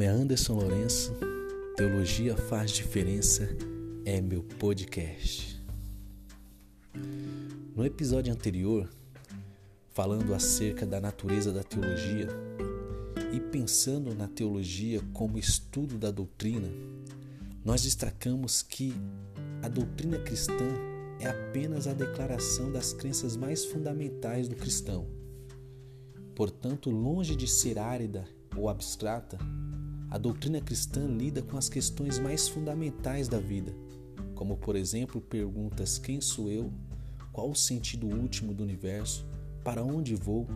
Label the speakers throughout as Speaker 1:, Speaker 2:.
Speaker 1: nome é Anderson Lourenço, Teologia Faz Diferença é meu podcast. No episódio anterior, falando acerca da natureza da teologia e pensando na teologia como estudo da doutrina, nós destacamos que a doutrina cristã é apenas a declaração das crenças mais fundamentais do cristão. Portanto, longe de ser árida ou abstrata, a doutrina cristã lida com as questões mais fundamentais da vida, como, por exemplo, perguntas: quem sou eu? Qual o sentido último do universo? Para onde vou?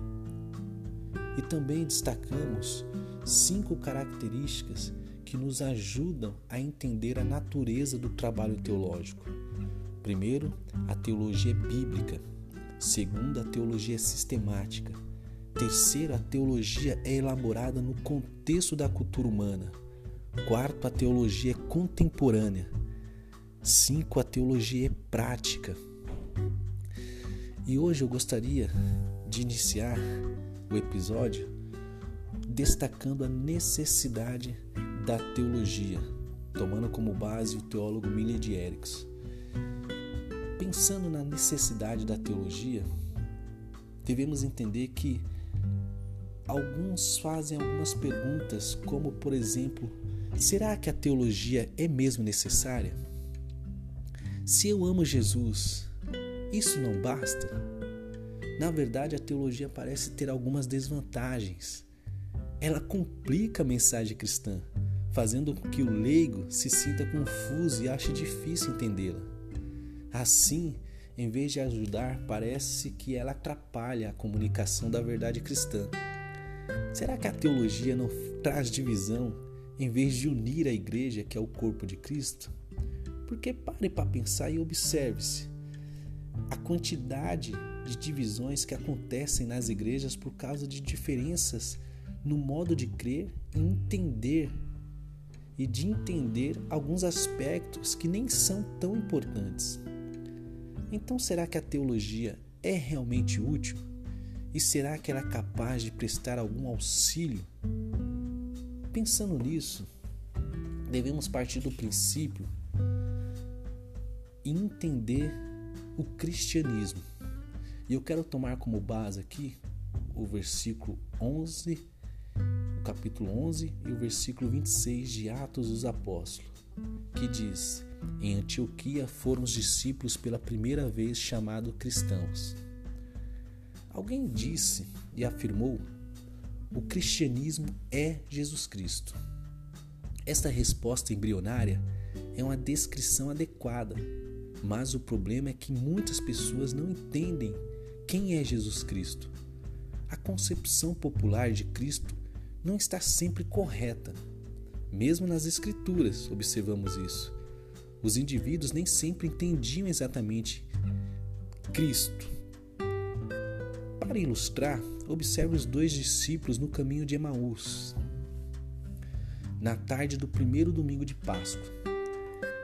Speaker 1: E também destacamos cinco características que nos ajudam a entender a natureza do trabalho teológico. Primeiro, a teologia bíblica. Segundo, a teologia sistemática. Terceiro, a teologia é elaborada no contexto da cultura humana. Quarto, a teologia é contemporânea. Cinco, a teologia é prática. E hoje eu gostaria de iniciar o episódio destacando a necessidade da teologia, tomando como base o teólogo Miller de Erickson. Pensando na necessidade da teologia, devemos entender que alguns fazem algumas perguntas, como por exemplo: será que a teologia é mesmo necessária? Se eu amo Jesus, isso não basta? Na verdade, a teologia parece ter algumas desvantagens. Ela complica a mensagem cristã, fazendo com que o leigo se sinta confuso e ache difícil entendê-la. Assim, em vez de ajudar, parece que ela atrapalha a comunicação da verdade cristã. Será que a teologia não traz divisão em vez de unir a igreja, que é o corpo de Cristo? Porque pare para pensar e observe-se a quantidade de divisões que acontecem nas igrejas por causa de diferenças no modo de crer e entender e de entender alguns aspectos que nem são tão importantes. Então, será que a teologia é realmente útil? E será que ela é capaz de prestar algum auxílio? Pensando nisso, devemos partir do princípio e entender o cristianismo. E eu quero tomar como base aqui o versículo 11, o capítulo 11 e o versículo 26 de Atos dos Apóstolos, que diz: Em Antioquia foram os discípulos pela primeira vez chamados cristãos. Alguém disse e afirmou: o cristianismo é Jesus Cristo. Esta resposta embrionária é uma descrição adequada, mas o problema é que muitas pessoas não entendem quem é Jesus Cristo. A concepção popular de Cristo não está sempre correta. Mesmo nas Escrituras observamos isso. Os indivíduos nem sempre entendiam exatamente Cristo, para ilustrar, observe os dois discípulos no caminho de Emaús, na tarde do primeiro domingo de Páscoa.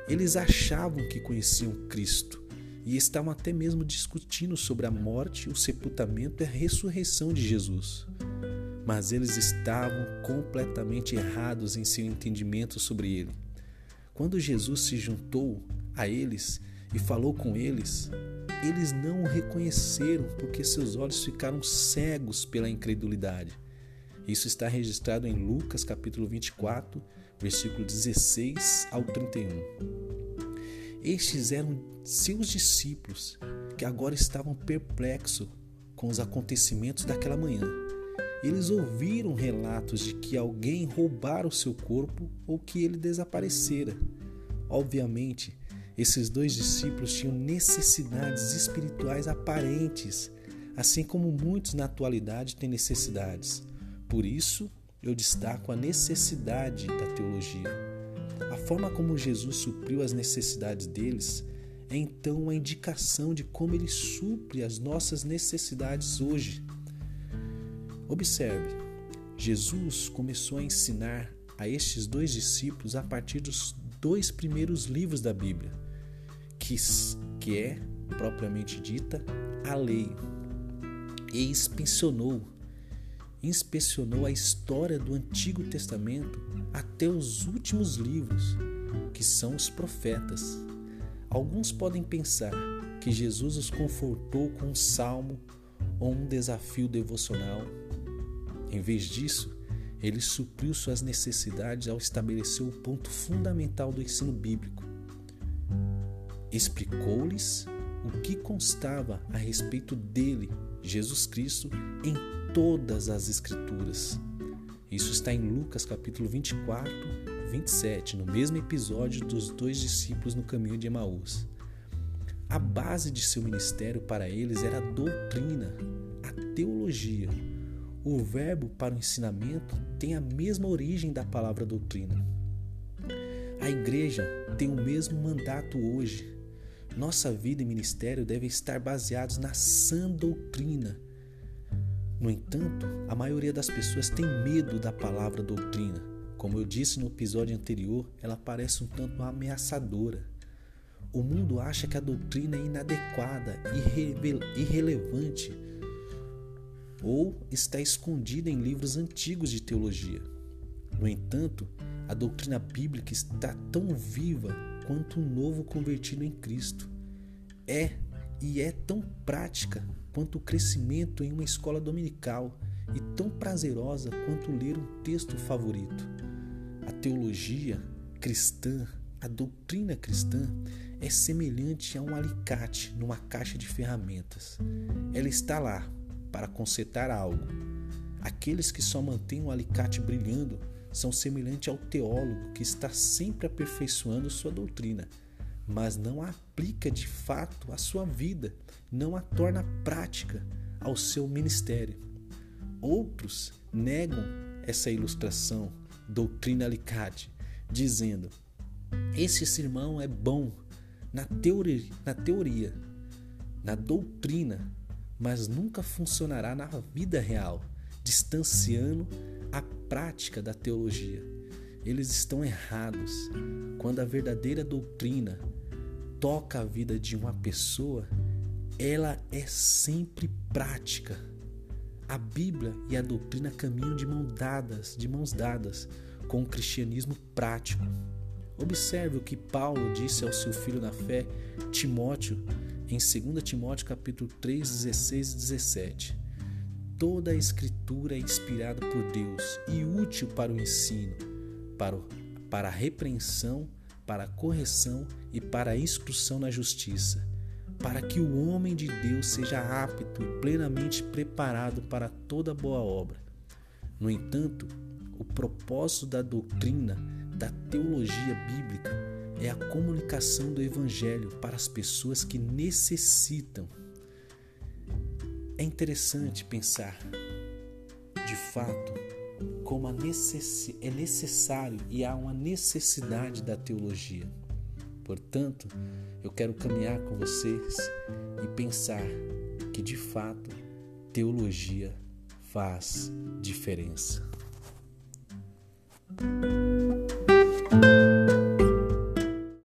Speaker 1: Eles achavam que conheciam Cristo e estavam até mesmo discutindo sobre a morte, o sepultamento e a ressurreição de Jesus. Mas eles estavam completamente errados em seu entendimento sobre ele. Quando Jesus se juntou a eles e falou com eles, eles não o reconheceram porque seus olhos ficaram cegos pela incredulidade. Isso está registrado em Lucas capítulo 24, versículo 16 ao 31. Estes eram seus discípulos que agora estavam perplexos com os acontecimentos daquela manhã. Eles ouviram relatos de que alguém roubara o seu corpo ou que ele desaparecera. Obviamente, esses dois discípulos tinham necessidades espirituais aparentes, assim como muitos na atualidade têm necessidades. Por isso, eu destaco a necessidade da teologia. A forma como Jesus supriu as necessidades deles é então uma indicação de como ele supre as nossas necessidades hoje. Observe, Jesus começou a ensinar a estes dois discípulos a partir dos dois primeiros livros da Bíblia que, que é, propriamente dita, a lei, e inspecionou inspecionou a história do Antigo Testamento até os últimos livros, que são os profetas. Alguns podem pensar que Jesus os confortou com um salmo ou um desafio devocional. Em vez disso, ele supriu suas necessidades ao estabelecer o ponto fundamental do ensino bíblico. Explicou-lhes o que constava a respeito dele, Jesus Cristo, em todas as Escrituras. Isso está em Lucas capítulo 24, 27, no mesmo episódio dos dois discípulos no caminho de Emaús. A base de seu ministério para eles era a doutrina, a teologia. O verbo para o ensinamento tem a mesma origem da palavra doutrina. A igreja tem o mesmo mandato hoje. Nossa vida e ministério devem estar baseados na sã doutrina no entanto, a maioria das pessoas tem medo da palavra doutrina. Como eu disse no episódio anterior, ela parece um tanto ameaçadora. O mundo acha que a doutrina é inadequada, irrelevante ou está escondida em livros antigos de teologia. No entanto, a doutrina bíblica está tão viva quanto um novo convertido em Cristo. É e é tão prática quanto o crescimento em uma escola dominical e tão prazerosa quanto ler um texto favorito. A teologia cristã, a doutrina cristã, é semelhante a um alicate numa caixa de ferramentas. Ela está lá para consertar algo. Aqueles que só mantêm o alicate brilhando são semelhantes ao teólogo que está sempre aperfeiçoando sua doutrina mas não a aplica de fato à sua vida, não a torna prática ao seu ministério. Outros negam essa ilustração, doutrina alicate, dizendo: esse sermão é bom na teoria, na teoria, na doutrina, mas nunca funcionará na vida real, distanciando a prática da teologia. Eles estão errados quando a verdadeira doutrina toca a vida de uma pessoa, ela é sempre prática. A Bíblia e a doutrina caminham de mãos dadas, de mãos dadas com o cristianismo prático. Observe o que Paulo disse ao seu filho na fé, Timóteo, em 2 Timóteo capítulo 3, 16 e 17. Toda a escritura é inspirada por Deus e útil para o ensino, para, para a repreensão, para a correção e para a instrução na justiça, para que o homem de Deus seja apto e plenamente preparado para toda boa obra. No entanto, o propósito da doutrina, da teologia bíblica, é a comunicação do Evangelho para as pessoas que necessitam. É interessante pensar, de fato, como é necessário e há uma necessidade da teologia. Portanto, eu quero caminhar com vocês e pensar que de fato teologia faz diferença.